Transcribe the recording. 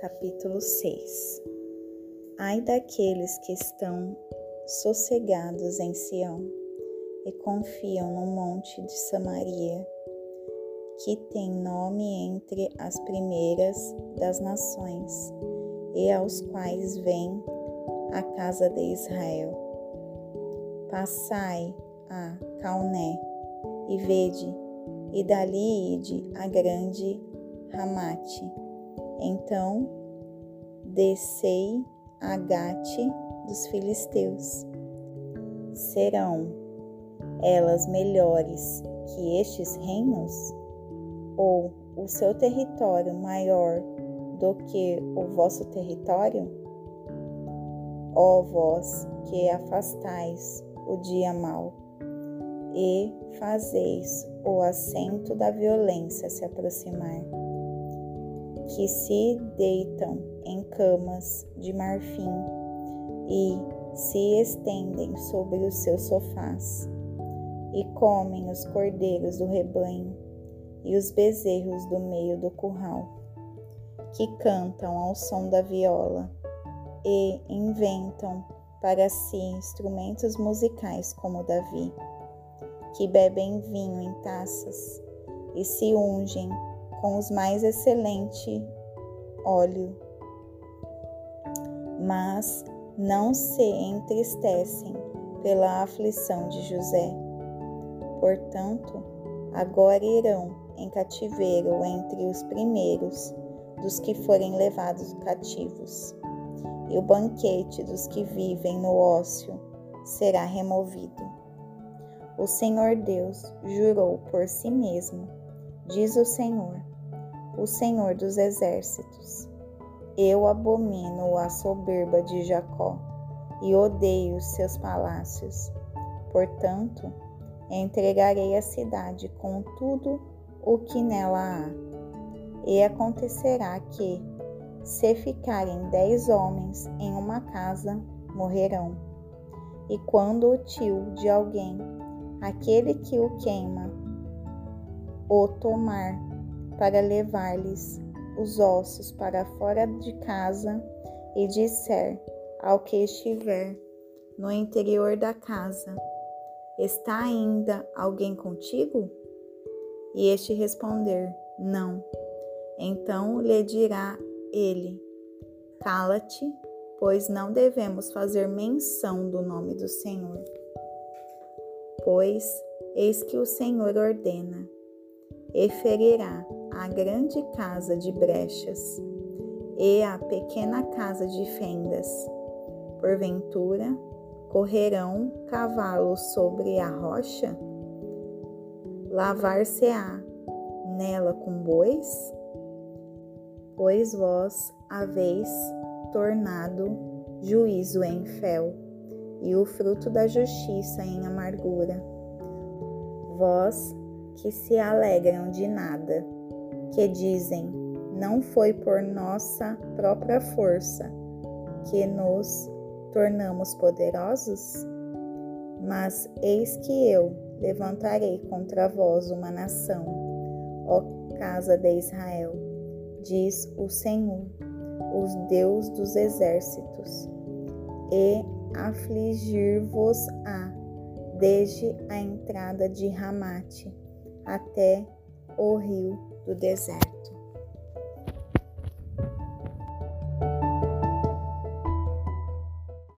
capítulo 6 Ai daqueles que estão sossegados em Sião e confiam no monte de Samaria, que tem nome entre as primeiras das nações, e aos quais vem a casa de Israel. Passai a Calné e vede, e dali ide a grande Ramate. Então descei a Gate dos filisteus. Serão elas melhores que estes reinos? Ou o seu território maior do que o vosso território? Ó vós que afastais o dia mau e fazeis o assento da violência se aproximar, que se deitam em camas de marfim e se estendem sobre os seus sofás, e comem os cordeiros do rebanho e os bezerros do meio do curral, que cantam ao som da viola e inventam para si instrumentos musicais como Davi, que bebem vinho em taças e se ungem com os mais excelente óleo, mas não se entristecem pela aflição de José. Portanto, agora irão em cativeiro entre os primeiros dos que forem levados cativos e o banquete dos que vivem no ócio será removido. O Senhor Deus jurou por si mesmo, diz o Senhor, o Senhor dos exércitos. Eu abomino a soberba de Jacó e odeio os seus palácios. Portanto, entregarei a cidade com tudo o que nela há. E acontecerá que, se ficarem dez homens em uma casa, morrerão. E quando o tio de alguém, aquele que o queima, o tomar para levar-lhes os ossos para fora de casa e disser ao que estiver no interior da casa: Está ainda alguém contigo? E este responder: Não. Então lhe dirá ele: Cala-te, pois não devemos fazer menção do nome do Senhor. Pois eis que o Senhor ordena, e ferirá a grande casa de brechas e a pequena casa de fendas. Porventura, correrão cavalos sobre a rocha? Lavar-se-á nela com bois? pois vós haveis tornado juízo em fel e o fruto da justiça em amargura. Vós que se alegram de nada, que dizem: não foi por nossa própria força que nos tornamos poderosos? Mas eis que eu levantarei contra vós uma nação, ó casa de Israel diz o Senhor, o Deus dos exércitos, e afligir-vos-á desde a entrada de Ramate até o rio do deserto.